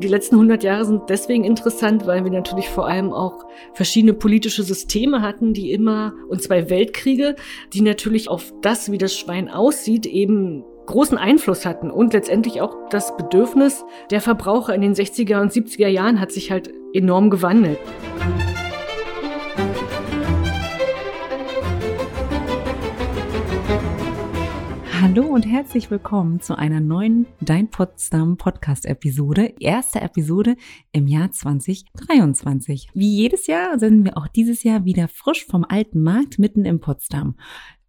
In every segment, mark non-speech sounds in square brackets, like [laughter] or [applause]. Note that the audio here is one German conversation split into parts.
Die letzten 100 Jahre sind deswegen interessant, weil wir natürlich vor allem auch verschiedene politische Systeme hatten, die immer, und zwei Weltkriege, die natürlich auf das, wie das Schwein aussieht, eben großen Einfluss hatten und letztendlich auch das Bedürfnis der Verbraucher in den 60er und 70er Jahren hat sich halt enorm gewandelt. Hallo und herzlich willkommen zu einer neuen Dein Potsdam Podcast Episode. Erste Episode im Jahr 2023. Wie jedes Jahr sind wir auch dieses Jahr wieder frisch vom alten Markt mitten in Potsdam.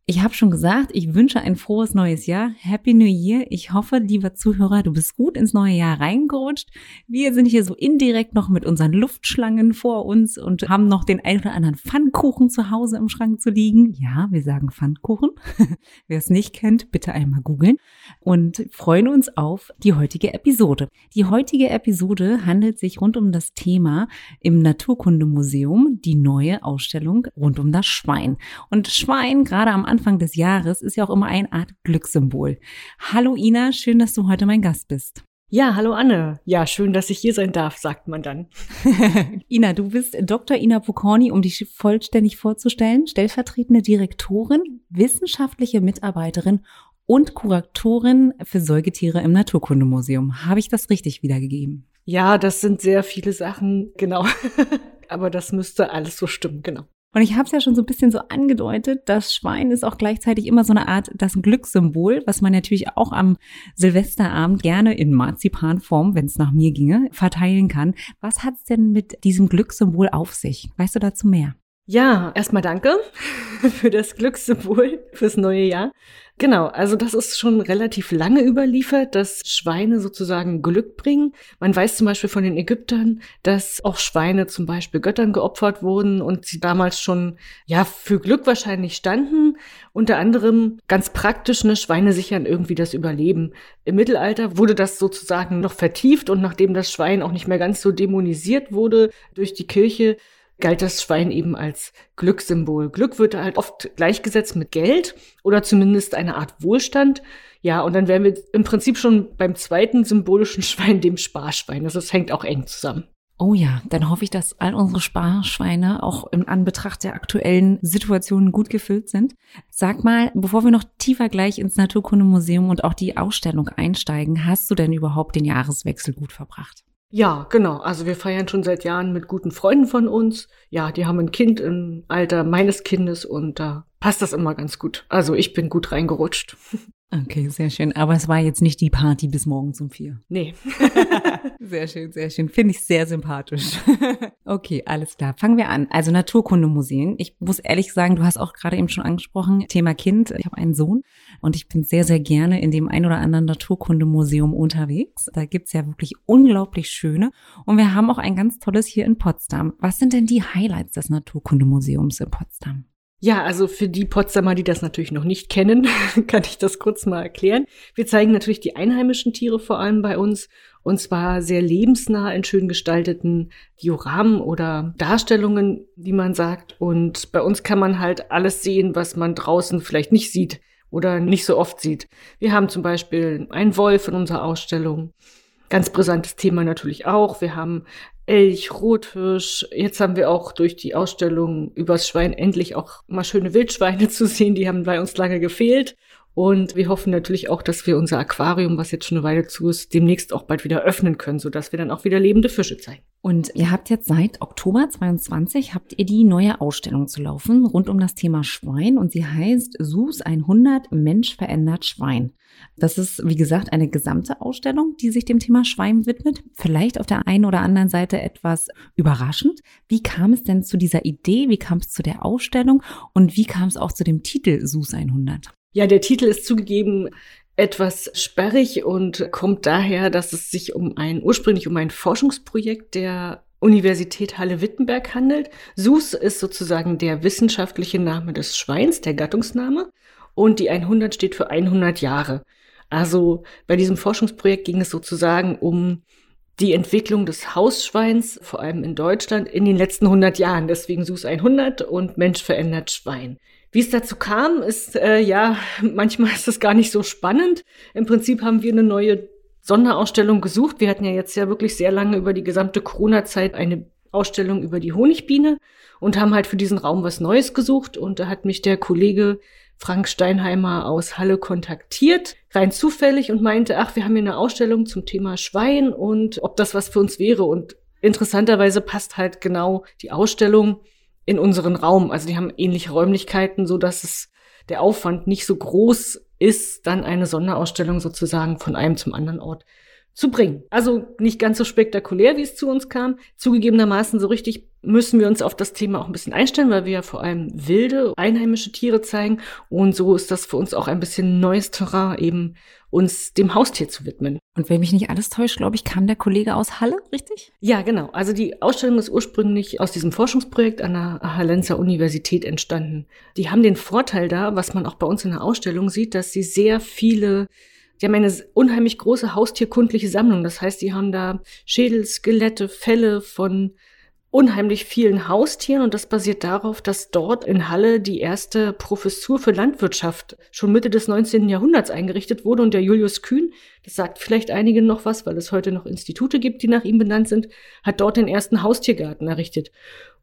Ich habe schon gesagt, ich wünsche ein frohes neues Jahr. Happy New Year. Ich hoffe, lieber Zuhörer, du bist gut ins neue Jahr reingerutscht. Wir sind hier so indirekt noch mit unseren Luftschlangen vor uns und haben noch den ein oder anderen Pfannkuchen zu Hause im Schrank zu liegen. Ja, wir sagen Pfannkuchen. [laughs] Wer es nicht kennt, bitte einmal googeln und freuen uns auf die heutige Episode. Die heutige Episode handelt sich rund um das Thema im Naturkundemuseum, die neue Ausstellung rund um das Schwein. Und Schwein, gerade am Anfang des Jahres ist ja auch immer eine Art Glückssymbol. Hallo Ina, schön, dass du heute mein Gast bist. Ja, hallo Anne. Ja, schön, dass ich hier sein darf, sagt man dann. [laughs] Ina, du bist Dr. Ina Pokorny, um dich vollständig vorzustellen, stellvertretende Direktorin, wissenschaftliche Mitarbeiterin und Kuratorin für Säugetiere im Naturkundemuseum. Habe ich das richtig wiedergegeben? Ja, das sind sehr viele Sachen, genau. [laughs] Aber das müsste alles so stimmen, genau. Und ich habe es ja schon so ein bisschen so angedeutet, das Schwein ist auch gleichzeitig immer so eine Art das Glückssymbol, was man natürlich auch am Silvesterabend gerne in Marzipanform, wenn es nach mir ginge, verteilen kann. Was hat's denn mit diesem Glückssymbol auf sich? Weißt du dazu mehr? Ja, erstmal danke [laughs] für das Glückssymbol fürs neue Jahr. Genau, also das ist schon relativ lange überliefert, dass Schweine sozusagen Glück bringen. Man weiß zum Beispiel von den Ägyptern, dass auch Schweine zum Beispiel Göttern geopfert wurden und sie damals schon ja für Glück wahrscheinlich standen. Unter anderem ganz praktisch, ne, Schweine sichern irgendwie das Überleben. Im Mittelalter wurde das sozusagen noch vertieft und nachdem das Schwein auch nicht mehr ganz so dämonisiert wurde durch die Kirche, galt das Schwein eben als Glückssymbol. Glück wird halt oft gleichgesetzt mit Geld oder zumindest eine Art Wohlstand. Ja, und dann wären wir im Prinzip schon beim zweiten symbolischen [laughs] Schwein, dem Sparschwein. Also es hängt auch eng zusammen. Oh ja, dann hoffe ich, dass all unsere Sparschweine auch im Anbetracht der aktuellen Situationen gut gefüllt sind. Sag mal, bevor wir noch tiefer gleich ins Naturkundemuseum und auch die Ausstellung einsteigen, hast du denn überhaupt den Jahreswechsel gut verbracht? Ja, genau. Also wir feiern schon seit Jahren mit guten Freunden von uns. Ja, die haben ein Kind im Alter meines Kindes und da passt das immer ganz gut. Also ich bin gut reingerutscht. [laughs] Okay, sehr schön. Aber es war jetzt nicht die Party bis morgens um vier. Nee. [laughs] sehr schön, sehr schön. Finde ich sehr sympathisch. [laughs] okay, alles klar. Fangen wir an. Also Naturkundemuseen. Ich muss ehrlich sagen, du hast auch gerade eben schon angesprochen, Thema Kind. Ich habe einen Sohn und ich bin sehr, sehr gerne in dem ein oder anderen Naturkundemuseum unterwegs. Da gibt's ja wirklich unglaublich schöne. Und wir haben auch ein ganz tolles hier in Potsdam. Was sind denn die Highlights des Naturkundemuseums in Potsdam? Ja, also für die Potsdamer, die das natürlich noch nicht kennen, [laughs] kann ich das kurz mal erklären. Wir zeigen natürlich die einheimischen Tiere vor allem bei uns und zwar sehr lebensnah in schön gestalteten Dioramen oder Darstellungen, wie man sagt. Und bei uns kann man halt alles sehen, was man draußen vielleicht nicht sieht oder nicht so oft sieht. Wir haben zum Beispiel einen Wolf in unserer Ausstellung. Ganz brisantes Thema natürlich auch. Wir haben Elch, Rotfisch. Jetzt haben wir auch durch die Ausstellung übers Schwein endlich auch mal schöne Wildschweine [laughs] zu sehen. Die haben bei uns lange gefehlt. Und wir hoffen natürlich auch, dass wir unser Aquarium, was jetzt schon eine Weile zu ist, demnächst auch bald wieder öffnen können, sodass wir dann auch wieder lebende Fische zeigen. Und ihr habt jetzt seit Oktober 22 habt ihr die neue Ausstellung zu laufen rund um das Thema Schwein und sie heißt SUS 100 Mensch verändert Schwein. Das ist, wie gesagt, eine gesamte Ausstellung, die sich dem Thema Schwein widmet. Vielleicht auf der einen oder anderen Seite etwas überraschend. Wie kam es denn zu dieser Idee? Wie kam es zu der Ausstellung? Und wie kam es auch zu dem Titel SUS 100? Ja, der Titel ist zugegeben etwas sperrig und kommt daher, dass es sich um ein, ursprünglich um ein Forschungsprojekt der Universität Halle-Wittenberg handelt. SUS ist sozusagen der wissenschaftliche Name des Schweins, der Gattungsname. Und die 100 steht für 100 Jahre. Also bei diesem Forschungsprojekt ging es sozusagen um die Entwicklung des Hausschweins, vor allem in Deutschland, in den letzten 100 Jahren. Deswegen SUS 100 und Mensch verändert Schwein. Wie es dazu kam, ist äh, ja, manchmal ist es gar nicht so spannend. Im Prinzip haben wir eine neue Sonderausstellung gesucht. Wir hatten ja jetzt ja wirklich sehr lange über die gesamte Corona-Zeit eine Ausstellung über die Honigbiene und haben halt für diesen Raum was Neues gesucht. Und da hat mich der Kollege Frank Steinheimer aus Halle kontaktiert, rein zufällig und meinte, ach, wir haben hier eine Ausstellung zum Thema Schwein und ob das was für uns wäre. Und interessanterweise passt halt genau die Ausstellung in unseren Raum. Also die haben ähnliche Räumlichkeiten, so dass es der Aufwand nicht so groß ist, dann eine Sonderausstellung sozusagen von einem zum anderen Ort zu bringen. Also nicht ganz so spektakulär, wie es zu uns kam. Zugegebenermaßen so richtig müssen wir uns auf das Thema auch ein bisschen einstellen, weil wir ja vor allem wilde, einheimische Tiere zeigen. Und so ist das für uns auch ein bisschen neues Terrain, eben uns dem Haustier zu widmen. Und wenn mich nicht alles täuscht, glaube ich, kam der Kollege aus Halle, richtig? Ja, genau. Also die Ausstellung ist ursprünglich aus diesem Forschungsprojekt an der Hallenser Universität entstanden. Die haben den Vorteil da, was man auch bei uns in der Ausstellung sieht, dass sie sehr viele die haben eine unheimlich große haustierkundliche Sammlung. Das heißt, die haben da Schädel, Skelette, Fälle von unheimlich vielen Haustieren und das basiert darauf, dass dort in Halle die erste Professur für Landwirtschaft schon Mitte des 19. Jahrhunderts eingerichtet wurde und der Julius Kühn, das sagt vielleicht einigen noch was, weil es heute noch Institute gibt, die nach ihm benannt sind, hat dort den ersten Haustiergarten errichtet.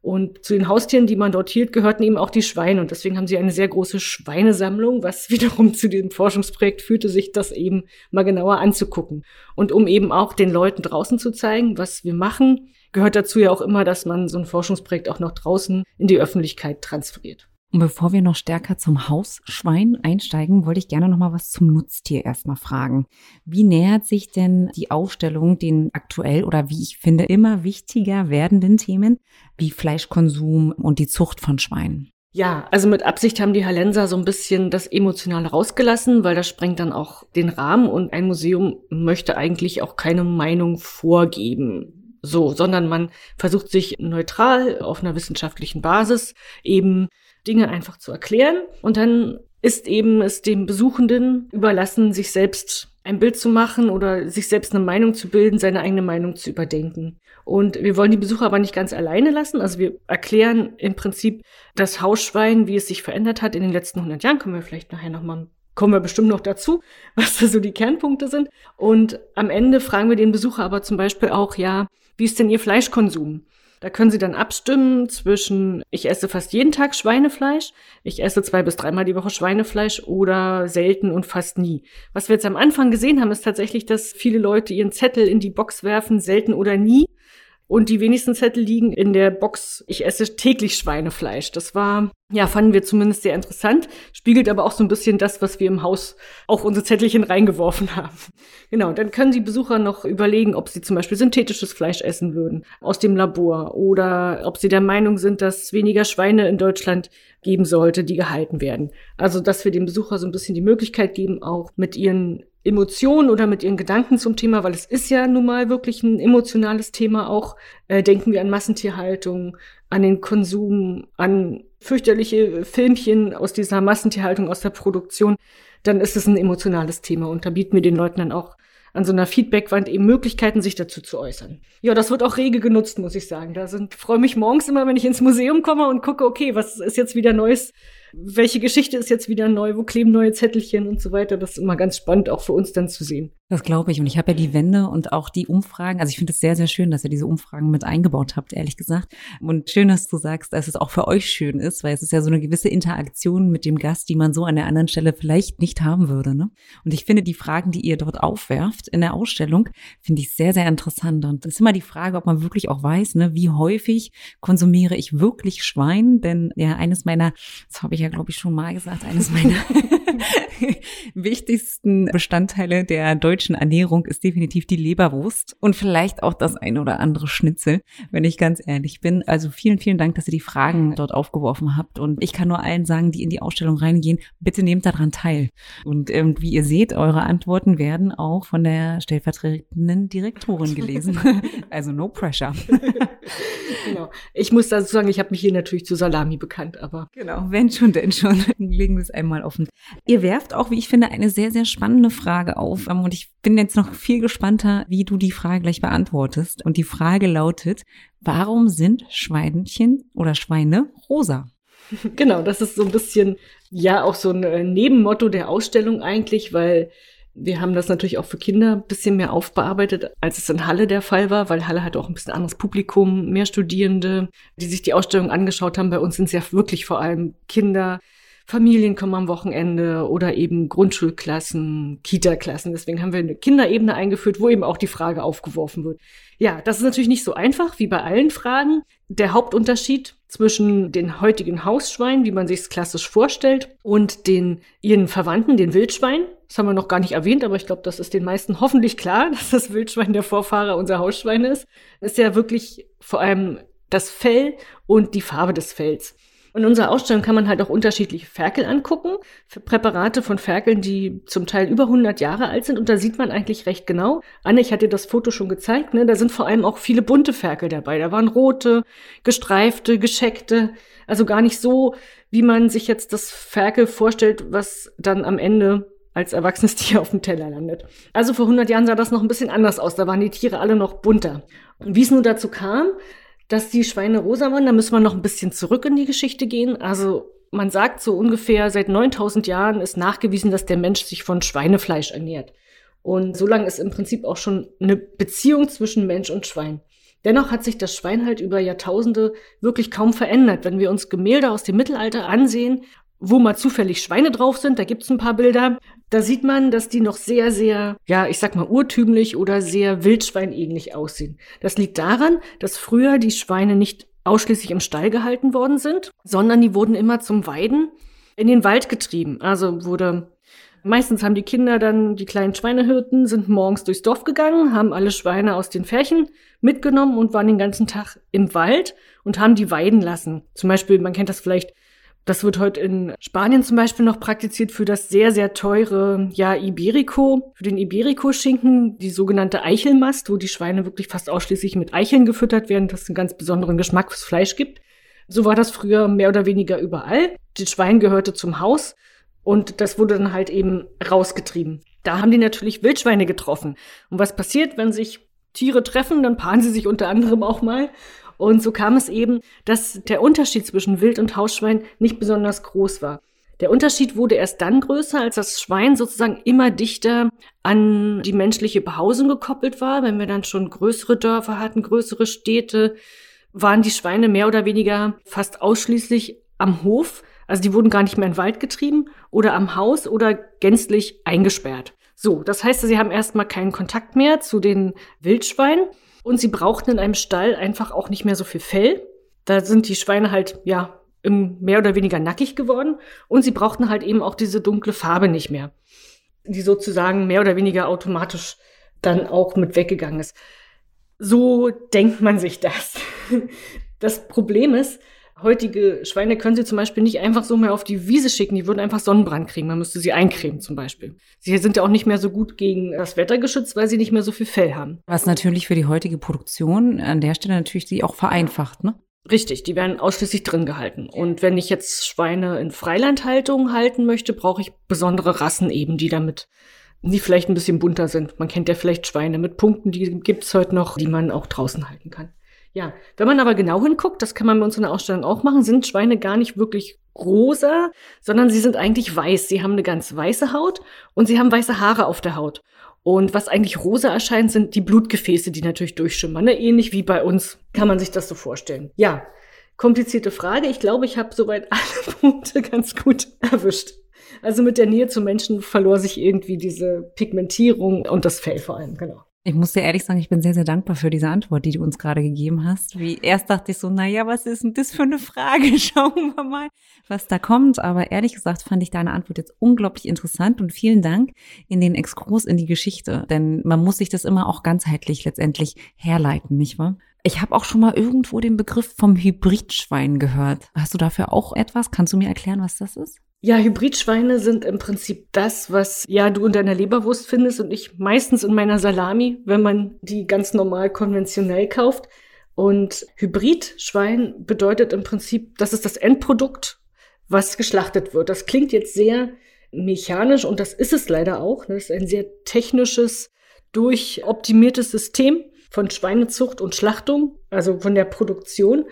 Und zu den Haustieren, die man dort hielt, gehörten eben auch die Schweine. Und deswegen haben sie eine sehr große Schweinesammlung, was [laughs] wiederum zu diesem Forschungsprojekt führte, sich das eben mal genauer anzugucken. Und um eben auch den Leuten draußen zu zeigen, was wir machen, gehört dazu ja auch immer, dass man so ein Forschungsprojekt auch noch draußen in die Öffentlichkeit transferiert. Und bevor wir noch stärker zum Hausschwein einsteigen, wollte ich gerne noch mal was zum Nutztier erstmal fragen. Wie nähert sich denn die Ausstellung den aktuell oder wie ich finde immer wichtiger werdenden Themen wie Fleischkonsum und die Zucht von Schweinen? Ja, also mit Absicht haben die Hallenser so ein bisschen das Emotionale rausgelassen, weil das sprengt dann auch den Rahmen und ein Museum möchte eigentlich auch keine Meinung vorgeben so, sondern man versucht sich neutral auf einer wissenschaftlichen Basis eben Dinge einfach zu erklären und dann ist eben es dem Besuchenden überlassen, sich selbst ein Bild zu machen oder sich selbst eine Meinung zu bilden, seine eigene Meinung zu überdenken. Und wir wollen die Besucher aber nicht ganz alleine lassen. Also wir erklären im Prinzip das Hausschwein, wie es sich verändert hat in den letzten 100 Jahren. Kommen wir vielleicht nachher nochmal kommen wir bestimmt noch dazu, [laughs] was da so die Kernpunkte sind. Und am Ende fragen wir den Besucher aber zum Beispiel auch, ja, wie ist denn Ihr Fleischkonsum? Da können Sie dann abstimmen zwischen, ich esse fast jeden Tag Schweinefleisch, ich esse zwei bis dreimal die Woche Schweinefleisch oder selten und fast nie. Was wir jetzt am Anfang gesehen haben, ist tatsächlich, dass viele Leute ihren Zettel in die Box werfen, selten oder nie. Und die wenigsten Zettel liegen in der Box, ich esse täglich Schweinefleisch. Das war, ja, fanden wir zumindest sehr interessant, spiegelt aber auch so ein bisschen das, was wir im Haus auch unsere Zettelchen reingeworfen [laughs] haben. Genau, dann können die Besucher noch überlegen, ob sie zum Beispiel synthetisches Fleisch essen würden aus dem Labor oder ob sie der Meinung sind, dass weniger Schweine in Deutschland geben sollte, die gehalten werden. Also, dass wir dem Besucher so ein bisschen die Möglichkeit geben, auch mit ihren Emotionen oder mit ihren Gedanken zum Thema, weil es ist ja nun mal wirklich ein emotionales Thema auch. Äh, denken wir an Massentierhaltung, an den Konsum, an fürchterliche Filmchen aus dieser Massentierhaltung, aus der Produktion, dann ist es ein emotionales Thema und da bieten wir den Leuten dann auch an so einer Feedbackwand eben Möglichkeiten, sich dazu zu äußern. Ja, das wird auch rege genutzt, muss ich sagen. Da sind, freue mich morgens immer, wenn ich ins Museum komme und gucke, okay, was ist jetzt wieder Neues welche Geschichte ist jetzt wieder neu, wo kleben neue Zettelchen und so weiter. Das ist immer ganz spannend, auch für uns dann zu sehen. Das glaube ich. Und ich habe ja die Wände und auch die Umfragen. Also ich finde es sehr, sehr schön, dass ihr diese Umfragen mit eingebaut habt, ehrlich gesagt. Und schön, dass du sagst, dass es auch für euch schön ist, weil es ist ja so eine gewisse Interaktion mit dem Gast, die man so an der anderen Stelle vielleicht nicht haben würde. Ne? Und ich finde die Fragen, die ihr dort aufwerft in der Ausstellung, finde ich sehr, sehr interessant. Und es ist immer die Frage, ob man wirklich auch weiß, ne, wie häufig konsumiere ich wirklich Schwein? Denn ja, eines meiner, das habe ich ja, glaube ich, schon mal gesagt, eines meiner [laughs] wichtigsten Bestandteile der deutschen Ernährung ist definitiv die Leberwurst und vielleicht auch das ein oder andere Schnitzel, wenn ich ganz ehrlich bin. Also vielen, vielen Dank, dass ihr die Fragen dort aufgeworfen habt. Und ich kann nur allen sagen, die in die Ausstellung reingehen, bitte nehmt daran teil. Und ähm, wie ihr seht, eure Antworten werden auch von der stellvertretenden Direktorin gelesen. [laughs] also no pressure. [laughs] genau. Ich muss dazu sagen, ich habe mich hier natürlich zu Salami bekannt, aber. Genau, wenn schon, denn schon. Legen wir es einmal offen. Ihr werft auch, wie ich finde, eine sehr, sehr spannende Frage auf. Ähm, und ich bin jetzt noch viel gespannter, wie du die Frage gleich beantwortest. Und die Frage lautet, warum sind Schweinchen oder Schweine rosa? [laughs] Genau, das ist so ein bisschen, ja, auch so ein äh, Nebenmotto der Ausstellung eigentlich, weil Wir haben das natürlich auch für Kinder ein bisschen mehr aufbearbeitet, als es in Halle der Fall war, weil Halle hat auch ein bisschen anderes Publikum, mehr Studierende, die sich die Ausstellung angeschaut haben. Bei uns sind es ja wirklich vor allem Kinder, Familien kommen am Wochenende oder eben Grundschulklassen, Kita-Klassen. Deswegen haben wir eine Kinderebene eingeführt, wo eben auch die Frage aufgeworfen wird. Ja, das ist natürlich nicht so einfach wie bei allen Fragen. Der Hauptunterschied zwischen den heutigen Hausschweinen, wie man sich es klassisch vorstellt, und den ihren Verwandten, den Wildschweinen. Das haben wir noch gar nicht erwähnt, aber ich glaube, das ist den meisten hoffentlich klar, [laughs] dass das Wildschwein der Vorfahrer unser Hausschwein ist. Ist ja wirklich vor allem das Fell und die Farbe des Fells. In unserer Ausstellung kann man halt auch unterschiedliche Ferkel angucken, Präparate von Ferkeln, die zum Teil über 100 Jahre alt sind. Und da sieht man eigentlich recht genau. Anne, ich hatte dir das Foto schon gezeigt, ne? da sind vor allem auch viele bunte Ferkel dabei. Da waren rote, gestreifte, gescheckte. Also gar nicht so, wie man sich jetzt das Ferkel vorstellt, was dann am Ende als erwachsenes [laughs] Tier auf dem Teller landet. Also vor 100 Jahren sah das noch ein bisschen anders aus. Da waren die Tiere alle noch bunter. Und wie es nun dazu kam, dass die Schweine rosa waren, da müssen wir noch ein bisschen zurück in die Geschichte gehen. Also man sagt so ungefähr seit 9000 Jahren ist nachgewiesen, dass der Mensch sich von Schweinefleisch ernährt. Und so lange ist im Prinzip auch schon eine Beziehung zwischen Mensch und Schwein. Dennoch hat sich das Schwein halt über Jahrtausende wirklich kaum verändert. Wenn wir uns Gemälde aus dem Mittelalter ansehen, wo mal zufällig Schweine drauf sind, da gibt's ein paar Bilder, da sieht man, dass die noch sehr, sehr, ja, ich sag mal urtümlich oder sehr wildschweinähnlich aussehen. Das liegt daran, dass früher die Schweine nicht ausschließlich im Stall gehalten worden sind, sondern die wurden immer zum Weiden in den Wald getrieben. Also wurde Meistens haben die Kinder dann, die kleinen Schweinehirten, sind morgens durchs Dorf gegangen, haben alle Schweine aus den Färchen mitgenommen und waren den ganzen Tag im Wald und haben die weiden lassen. Zum Beispiel, man kennt das vielleicht das wird heute in Spanien zum Beispiel noch praktiziert für das sehr, sehr teure, ja, Iberico, für den Iberico-Schinken, die sogenannte Eichelmast, wo die Schweine wirklich fast ausschließlich mit Eicheln gefüttert werden, das einen ganz besonderen Geschmack fürs Fleisch gibt. So war das früher mehr oder weniger überall. Das Schwein gehörte zum Haus und das wurde dann halt eben rausgetrieben. Da haben die natürlich Wildschweine getroffen. Und was passiert, wenn sich Tiere treffen, dann paaren sie sich unter anderem auch mal. Und so kam es eben, dass der Unterschied zwischen Wild- und Hausschwein nicht besonders groß war. Der Unterschied wurde erst dann größer, als das Schwein sozusagen immer dichter an die menschliche Behausung gekoppelt war. Wenn wir dann schon größere Dörfer hatten, größere Städte, waren die Schweine mehr oder weniger fast ausschließlich am Hof. Also die wurden gar nicht mehr in den Wald getrieben oder am Haus oder gänzlich eingesperrt. So, das heißt, sie haben erstmal keinen Kontakt mehr zu den Wildschweinen und sie brauchten in einem Stall einfach auch nicht mehr so viel Fell. Da sind die Schweine halt, ja, mehr oder weniger nackig geworden. Und sie brauchten halt eben auch diese dunkle Farbe nicht mehr, die sozusagen mehr oder weniger automatisch dann auch mit weggegangen ist. So denkt man sich das. [laughs] Das Problem ist, heutige Schweine können sie zum Beispiel nicht einfach so mehr auf die Wiese schicken. Die würden einfach Sonnenbrand kriegen. Man müsste sie eincremen zum Beispiel. Sie sind ja auch nicht mehr so gut gegen das Wetter geschützt, weil sie nicht mehr so viel Fell haben. Was natürlich für die heutige Produktion an der Stelle natürlich die auch vereinfacht, ne? Richtig, die werden ausschließlich drin gehalten. Und wenn ich jetzt Schweine in Freilandhaltung halten möchte, brauche ich besondere Rassen eben, die damit, die vielleicht ein bisschen bunter sind. Man kennt ja vielleicht Schweine mit Punkten, die gibt's heute noch, die man auch draußen halten kann. Ja, wenn man aber genau hinguckt, das kann man bei uns in der Ausstellung auch machen, sind Schweine gar nicht wirklich rosa, sondern sie sind eigentlich weiß. Sie haben eine ganz weiße Haut und sie haben weiße Haare auf der Haut. Und was eigentlich rosa erscheint, sind die Blutgefäße, die natürlich durchschimmern. Ne? Ähnlich wie bei uns kann man sich das so vorstellen. Ja, komplizierte Frage. Ich glaube, ich habe soweit [laughs] alle Punkte ganz gut erwischt. Also mit der Nähe zum Menschen verlor sich irgendwie diese Pigmentierung und das Fell vor allem, genau. Ich muss dir ehrlich sagen, ich bin sehr, sehr dankbar für diese Antwort, die du uns gerade gegeben hast. Wie erst dachte ich so, na ja, was ist denn das für eine Frage? [laughs] Schauen wir mal, was da kommt. Aber ehrlich gesagt fand ich deine Antwort jetzt unglaublich interessant und vielen Dank in den Exkurs in die Geschichte. Denn man muss sich das immer auch ganzheitlich letztendlich herleiten, nicht wahr? Ich habe auch schon mal irgendwo den Begriff vom Hybridschwein gehört. Hast du dafür auch etwas? Kannst du mir erklären, was das ist? Ja, Hybridschweine sind im Prinzip das, was ja du in deiner Leberwurst findest und ich meistens in meiner Salami, wenn man die ganz normal konventionell kauft. Und Hybridschwein bedeutet im Prinzip, das ist das Endprodukt, was geschlachtet wird. Das klingt jetzt sehr mechanisch und das ist es leider auch. Das ist ein sehr technisches, durchoptimiertes System von Schweinezucht und Schlachtung, also von der Produktion.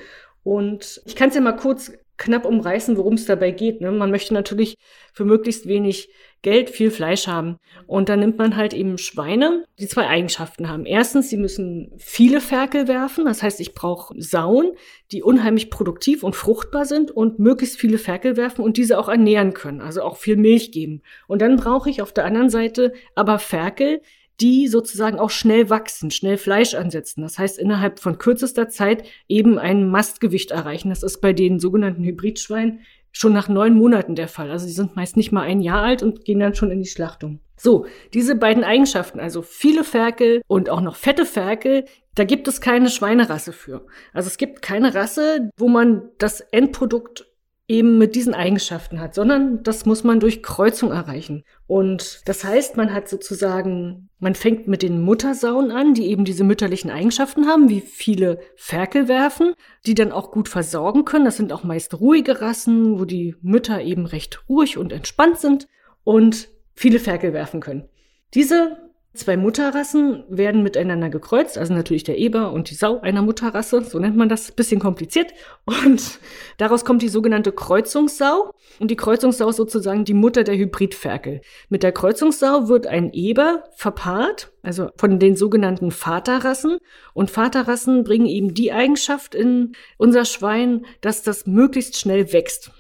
Und ich kann es ja mal kurz knapp umreißen, worum es dabei geht. Ne? Man möchte natürlich für möglichst wenig Geld viel Fleisch haben. Und dann nimmt man halt eben Schweine, die zwei Eigenschaften haben. Erstens, sie müssen viele Ferkel werfen. Das heißt, ich brauche Sauen, die unheimlich produktiv und fruchtbar sind und möglichst viele Ferkel werfen und diese auch ernähren können, also auch viel Milch geben. Und dann brauche ich auf der anderen Seite aber Ferkel, die sozusagen auch schnell wachsen, schnell Fleisch ansetzen. Das heißt, innerhalb von kürzester Zeit eben ein Mastgewicht erreichen. Das ist bei den sogenannten Hybridschweinen schon nach neun Monaten der Fall. Also sie sind meist nicht mal ein Jahr alt und gehen dann schon in die Schlachtung. So, diese beiden Eigenschaften, also viele Ferkel und auch noch fette Ferkel, da gibt es keine Schweinerasse für. Also es gibt keine Rasse, wo man das Endprodukt eben mit diesen Eigenschaften hat, sondern das muss man durch Kreuzung erreichen. Und das heißt, man hat sozusagen, man fängt mit den Muttersauen an, die eben diese mütterlichen Eigenschaften haben, wie viele Ferkel werfen, die dann auch gut versorgen können. Das sind auch meist ruhige Rassen, wo die Mütter eben recht ruhig und entspannt sind und viele Ferkel werfen können. Diese Zwei Mutterrassen werden miteinander gekreuzt, also natürlich der Eber und die Sau einer Mutterrasse, so nennt man das, bisschen kompliziert. Und daraus kommt die sogenannte Kreuzungssau. Und die Kreuzungssau ist sozusagen die Mutter der Hybridferkel. Mit der Kreuzungssau wird ein Eber verpaart, also von den sogenannten Vaterrassen. Und Vaterrassen bringen eben die Eigenschaft in unser Schwein, dass das möglichst schnell wächst.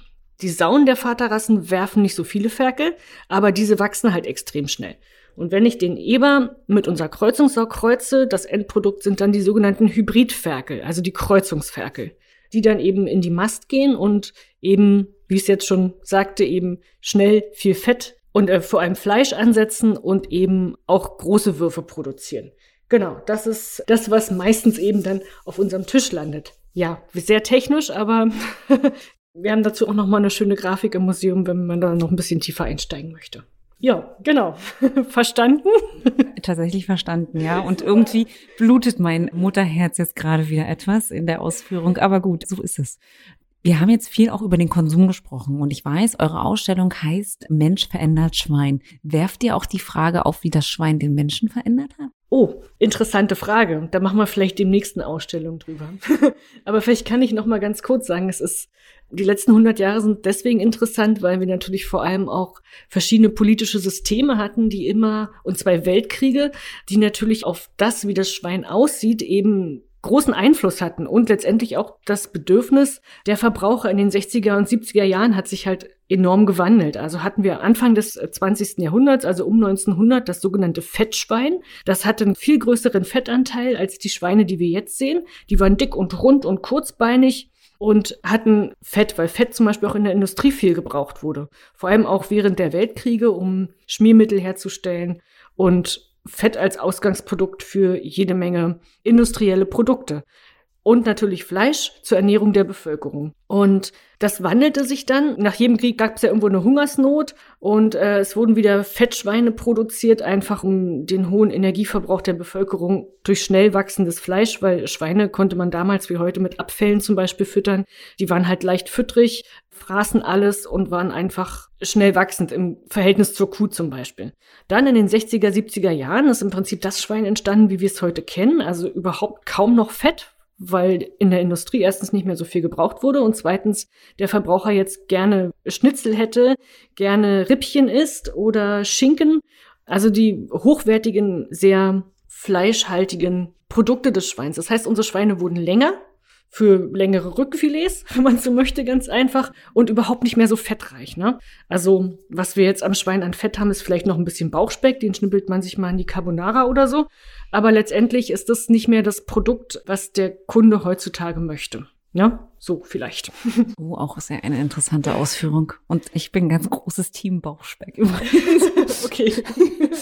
Die Sauen der Vaterrassen werfen nicht so viele Ferkel, aber diese wachsen halt extrem schnell. Und wenn ich den Eber mit unserer Kreuzungssau kreuze, das Endprodukt sind dann die sogenannten Hybridferkel, also die Kreuzungsferkel, die dann eben in die Mast gehen und eben, wie ich es jetzt schon sagte, eben schnell viel Fett und äh, vor allem Fleisch ansetzen und eben auch große Würfe produzieren. Genau, das ist das, was meistens eben dann auf unserem Tisch landet. Ja, sehr technisch, aber [laughs] wir haben dazu auch noch mal eine schöne Grafik im Museum, wenn man da noch ein bisschen tiefer einsteigen möchte. Ja, genau. [laughs] verstanden? Tatsächlich verstanden, ja. Und irgendwie blutet mein Mutterherz jetzt gerade wieder etwas in der Ausführung. Aber gut, so ist es. Wir haben jetzt viel auch über den Konsum gesprochen und ich weiß, eure Ausstellung heißt Mensch verändert Schwein. Werft ihr auch die Frage auf, wie das Schwein den Menschen verändert hat? Oh, interessante Frage. Da machen wir vielleicht demnächst eine Ausstellung drüber. [laughs] Aber vielleicht kann ich noch mal ganz kurz sagen, es ist die letzten 100 Jahre sind deswegen interessant, weil wir natürlich vor allem auch verschiedene politische Systeme hatten, die immer, und zwei Weltkriege, die natürlich auf das, wie das Schwein aussieht, eben großen Einfluss hatten und letztendlich auch das Bedürfnis der Verbraucher in den 60er und 70er Jahren hat sich halt enorm gewandelt. Also hatten wir Anfang des 20. Jahrhunderts, also um 1900, das sogenannte Fettschwein. Das hatte einen viel größeren Fettanteil als die Schweine, die wir jetzt sehen. Die waren dick und rund und kurzbeinig und hatten Fett, weil Fett zum Beispiel auch in der Industrie viel gebraucht wurde. Vor allem auch während der Weltkriege, um Schmiermittel herzustellen und Fett als Ausgangsprodukt für jede Menge industrielle Produkte und natürlich Fleisch zur Ernährung der Bevölkerung. Und das wandelte sich dann. Nach jedem Krieg gab es ja irgendwo eine Hungersnot und äh, es wurden wieder Fettschweine produziert, einfach um den hohen Energieverbrauch der Bevölkerung durch schnell wachsendes Fleisch, weil Schweine konnte man damals wie heute mit Abfällen zum Beispiel füttern. Die waren halt leicht füttrig, fraßen alles und waren einfach schnell wachsend im Verhältnis zur Kuh zum Beispiel. Dann in den 60er, 70er Jahren ist im Prinzip das Schwein entstanden, wie wir es heute kennen, also überhaupt kaum noch Fett, weil in der Industrie erstens nicht mehr so viel gebraucht wurde und zweitens der Verbraucher jetzt gerne Schnitzel hätte, gerne Rippchen isst oder Schinken. Also die hochwertigen, sehr fleischhaltigen Produkte des Schweins. Das heißt, unsere Schweine wurden länger, für längere Rückfilets, [laughs] wenn man so möchte, ganz einfach und überhaupt nicht mehr so fettreich. Ne? Also was wir jetzt am Schwein an Fett haben, ist vielleicht noch ein bisschen Bauchspeck, den schnippelt man sich mal in die Carbonara oder so. Aber letztendlich ist das nicht mehr das Produkt, was der Kunde heutzutage möchte. Ja, so vielleicht. [laughs] Oh, auch sehr eine interessante Ausführung. Und ich bin ein ganz großes Team Bauchspeck übrigens. [laughs] okay.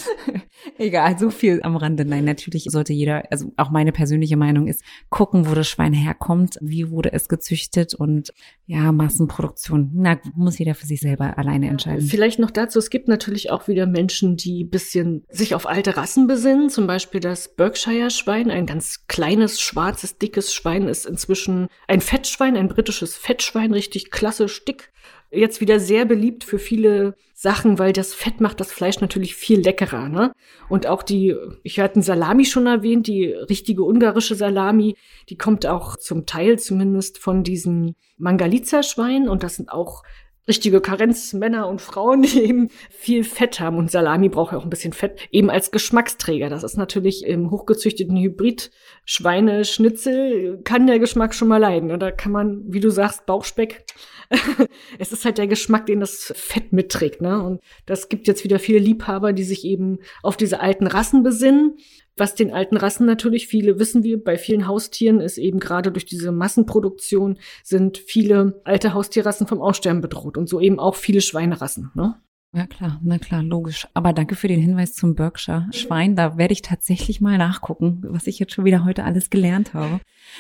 [laughs] Egal, so viel am Rande. Nein, natürlich sollte jeder, also auch meine persönliche Meinung ist, gucken, wo das Schwein herkommt, wie wurde es gezüchtet und ja, Massenproduktion. Na, muss jeder für sich selber alleine entscheiden. Vielleicht noch dazu, es gibt natürlich auch wieder Menschen, die bisschen sich auf alte Rassen besinnen. Zum Beispiel das Berkshire-Schwein, ein ganz kleines, schwarzes, dickes Schwein ist inzwischen ein Fettschwein, ein britisches Fettschwein, richtig klassisch dick jetzt wieder sehr beliebt für viele Sachen, weil das Fett macht das Fleisch natürlich viel leckerer. Ne? Und auch die, ich hatte Salami schon erwähnt, die richtige ungarische Salami, die kommt auch zum Teil zumindest von diesen Mangalitza-Schweinen und das sind auch richtige Karenzmänner und Frauen, [laughs] die eben viel Fett haben. Und Salami braucht ja auch ein bisschen Fett, eben als Geschmacksträger. Das ist natürlich im hochgezüchteten Hybrid-Schweineschnitzel, kann der Geschmack schon mal leiden. Und da kann man, wie du sagst, Bauchspeck. [laughs] es ist halt der Geschmack, den das Fett mitträgt. Ne? Und das gibt jetzt wieder viele Liebhaber, die sich eben auf diese alten Rassen besinnen. Was den alten Rassen natürlich viele wissen wir, bei vielen Haustieren ist eben gerade durch diese Massenproduktion sind viele alte Haustierrassen vom Aussterben bedroht und so eben auch viele Schweinerassen. Ne? Ja klar, na klar, logisch. Aber danke für den Hinweis zum Berkshire Schwein. Da werde ich tatsächlich mal nachgucken, was ich jetzt schon wieder heute alles gelernt habe.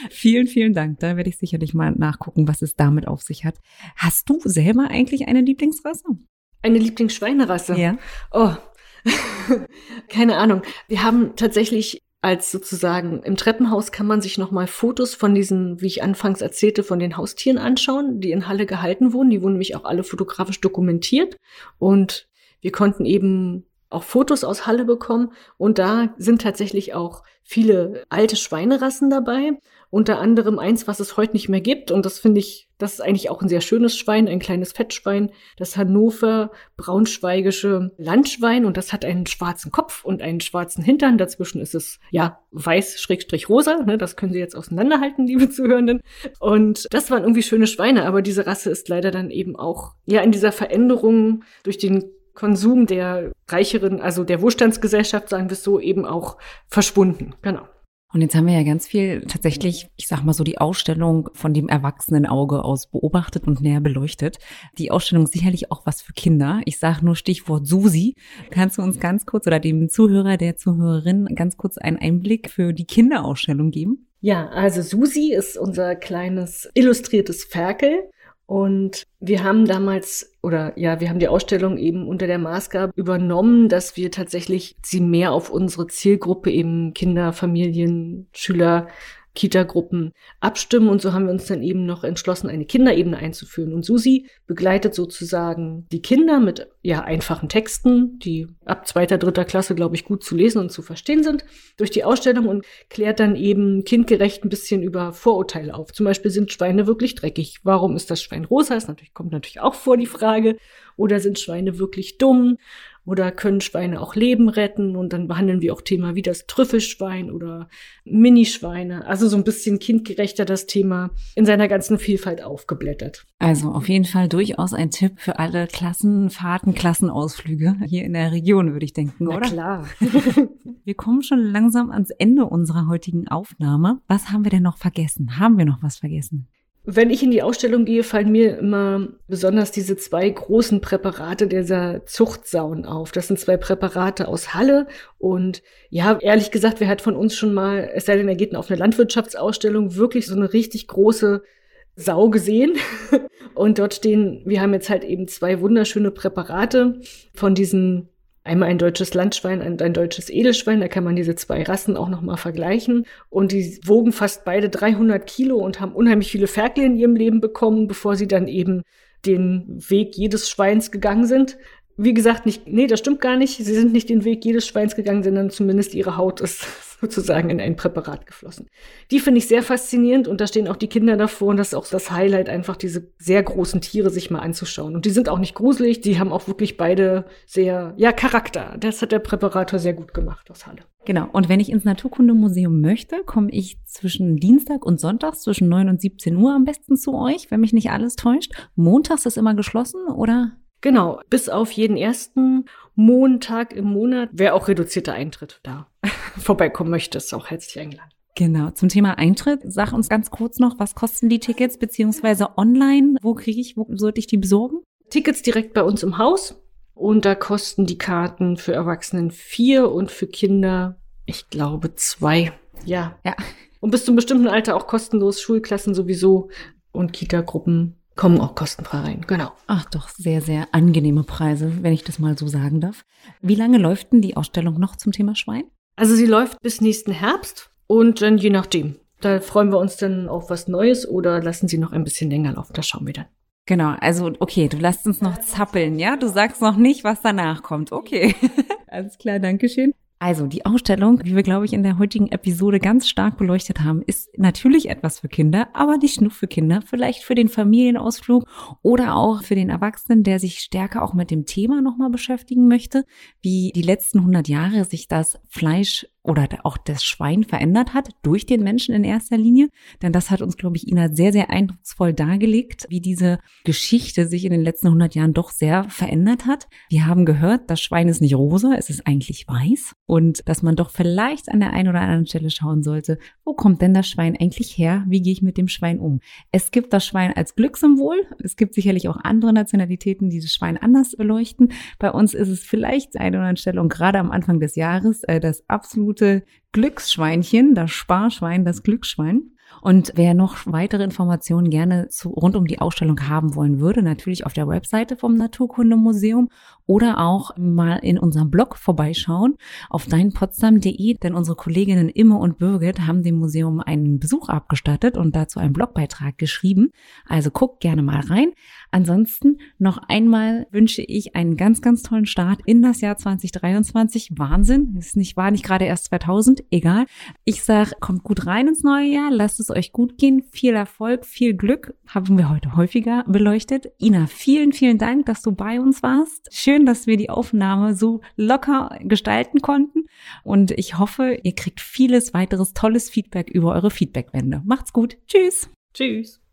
Vielen, vielen Dank. Da werde ich sicherlich mal nachgucken, was es damit auf sich hat. Hast du selber eigentlich eine Lieblingsrasse? Eine Lieblingsschweinerasse? Ja. Oh, [laughs] Keine Ahnung. Wir haben tatsächlich als sozusagen im Treppenhaus kann man sich nochmal Fotos von diesen, wie ich anfangs erzählte, von den Haustieren anschauen, die in Halle gehalten wurden. Die wurden nämlich auch alle fotografisch dokumentiert. Und wir konnten eben auch Fotos aus Halle bekommen. Und da sind tatsächlich auch viele alte Schweinerassen dabei unter anderem eins, was es heute nicht mehr gibt. Und das finde ich, das ist eigentlich auch ein sehr schönes Schwein, ein kleines Fettschwein. Das Hannover braunschweigische Landschwein. Und das hat einen schwarzen Kopf und einen schwarzen Hintern. Dazwischen ist es, ja, weiß-rosa. Ne? Das können Sie jetzt auseinanderhalten, [laughs] liebe Zuhörenden. Und das waren irgendwie schöne Schweine. Aber diese Rasse ist leider dann eben auch, ja, in dieser Veränderung durch den Konsum der reicheren, also der Wohlstandsgesellschaft, sagen wir es so, eben auch verschwunden. Genau. Und jetzt haben wir ja ganz viel tatsächlich, ich sag mal so, die Ausstellung von dem erwachsenen Auge aus beobachtet und näher beleuchtet. Die Ausstellung ist sicherlich auch was für Kinder. Ich sage nur Stichwort Susi. Kannst du uns ganz kurz oder dem Zuhörer, der Zuhörerin ganz kurz einen Einblick für die Kinderausstellung geben? Ja, also Susi ist unser kleines illustriertes Ferkel. Und wir haben damals, oder ja, wir haben die Ausstellung eben unter der Maßgabe übernommen, dass wir tatsächlich sie mehr auf unsere Zielgruppe eben Kinder, Familien, Schüler Kita-Gruppen abstimmen. Und so haben wir uns dann eben noch entschlossen, eine Kinderebene einzuführen. Und Susi begleitet sozusagen die Kinder mit ja einfachen Texten, die ab zweiter, dritter Klasse, glaube ich, gut zu lesen und zu verstehen sind, durch die Ausstellung und klärt dann eben kindgerecht ein bisschen über Vorurteile auf. Zum Beispiel sind Schweine wirklich dreckig? Warum ist das Schwein rosa? Das natürlich, kommt natürlich auch vor die Frage. Oder sind Schweine wirklich dumm? Oder können Schweine auch Leben retten? Und dann behandeln wir auch Thema wie das Trüffelschwein oder Minischweine. Also so ein bisschen kindgerechter das Thema in seiner ganzen Vielfalt aufgeblättert. Also auf jeden Fall durchaus ein Tipp für alle Klassenfahrten, Klassenausflüge hier in der Region, würde ich denken, Na oder? klar. [laughs] [laughs] wir kommen schon langsam ans Ende unserer heutigen Aufnahme. Was haben wir denn noch vergessen? Haben wir noch was vergessen? Wenn ich in die Ausstellung gehe, fallen mir immer besonders diese zwei großen Präparate dieser Zuchtsauen auf. Das sind zwei Präparate aus Halle. Und ja, ehrlich gesagt, wer hat von uns schon mal, es sei denn, er geht auf eine Landwirtschaftsausstellung, wirklich so eine richtig große Sau gesehen. [laughs] Und dort stehen, wir haben jetzt halt eben zwei wunderschöne Präparate von diesen Einmal ein deutsches Landschwein und ein deutsches Edelschwein, da kann man diese zwei Rassen auch nochmal vergleichen. Und die wogen fast beide 300 Kilo und haben unheimlich viele Ferkel in ihrem Leben bekommen, bevor sie dann eben den Weg jedes Schweins gegangen sind. Wie gesagt, nicht, nee, das stimmt gar nicht. Sie sind nicht den Weg jedes Schweins gegangen, sondern zumindest ihre Haut ist [laughs] sozusagen in ein Präparat geflossen. Die finde ich sehr faszinierend und da stehen auch die Kinder davor und das ist auch das Highlight, einfach diese sehr großen Tiere sich mal anzuschauen. Und die sind auch nicht gruselig, die haben auch wirklich beide sehr, ja, Charakter. Das hat der Präparator sehr gut gemacht aus Halle. Genau. Und wenn ich ins Naturkundemuseum möchte, komme ich zwischen Dienstag und Sonntag zwischen 9 und 17 Uhr am besten zu euch, wenn mich nicht alles täuscht. Montags ist immer geschlossen, oder? Genau, bis auf jeden ersten Montag im Monat wäre auch reduzierter Eintritt da. [laughs] Vorbeikommen möchte, ist auch herzlich eingeladen. Genau, zum Thema Eintritt, sag uns ganz kurz noch, was kosten die Tickets, beziehungsweise online, wo kriege ich, wo sollte ich die besorgen? Tickets direkt bei uns im Haus und da kosten die Karten für Erwachsenen vier und für Kinder, ich glaube, zwei. Ja. Ja. Und bis zum bestimmten Alter auch kostenlos, Schulklassen sowieso und Kita-Gruppen kommen auch kostenfrei rein. Genau. Ach doch, sehr, sehr angenehme Preise, wenn ich das mal so sagen darf. Wie lange läuft denn die Ausstellung noch zum Thema Schwein? Also sie läuft bis nächsten Herbst und dann je nachdem. Da freuen wir uns dann auf was Neues oder lassen sie noch ein bisschen länger laufen. Das schauen wir dann. Genau, also okay, du lässt uns noch zappeln, ja? Du sagst noch nicht, was danach kommt. Okay. [laughs] Alles klar, Dankeschön. Also die Ausstellung, wie wir, glaube ich, in der heutigen Episode ganz stark beleuchtet haben, ist natürlich etwas für Kinder, aber nicht nur für Kinder, vielleicht für den Familienausflug oder auch für den Erwachsenen, der sich stärker auch mit dem Thema nochmal beschäftigen möchte, wie die letzten 100 Jahre sich das Fleisch oder auch das Schwein verändert hat durch den Menschen in erster Linie. Denn das hat uns, glaube ich, Ina sehr, sehr eindrucksvoll dargelegt, wie diese Geschichte sich in den letzten 100 Jahren doch sehr verändert hat. Wir haben gehört, das Schwein ist nicht rosa, es ist eigentlich weiß und dass man doch vielleicht an der einen oder anderen Stelle schauen sollte, wo kommt denn das Schwein eigentlich her? Wie gehe ich mit dem Schwein um? Es gibt das Schwein als Glückssymbol. Es gibt sicherlich auch andere Nationalitäten, die das Schwein anders beleuchten. Bei uns ist es vielleicht eine oder andere Stelle und gerade am Anfang des Jahres äh, das absolut gute Glücksschweinchen, das Sparschwein, das Glücksschwein. Und wer noch weitere Informationen gerne zu, rund um die Ausstellung haben wollen würde, natürlich auf der Webseite vom Naturkundemuseum oder auch mal in unserem Blog vorbeischauen auf deinpotsdam.de, denn unsere Kolleginnen Imme und Birgit haben dem Museum einen Besuch abgestattet und dazu einen Blogbeitrag geschrieben. Also guckt gerne mal rein. Ansonsten noch einmal wünsche ich einen ganz, ganz tollen Start in das Jahr 2023. Wahnsinn. Ist nicht, war nicht gerade erst 2000. Egal. Ich sag, kommt gut rein ins neue Jahr. Lasst es euch gut gehen. Viel Erfolg, viel Glück. Haben wir heute häufiger beleuchtet. Ina, vielen, vielen Dank, dass du bei uns warst. Schön schön, dass wir die Aufnahme so locker gestalten konnten. Und ich hoffe, ihr kriegt vieles weiteres tolles Feedback über eure Feedbackwände. Macht's gut. Tschüss. Tschüss.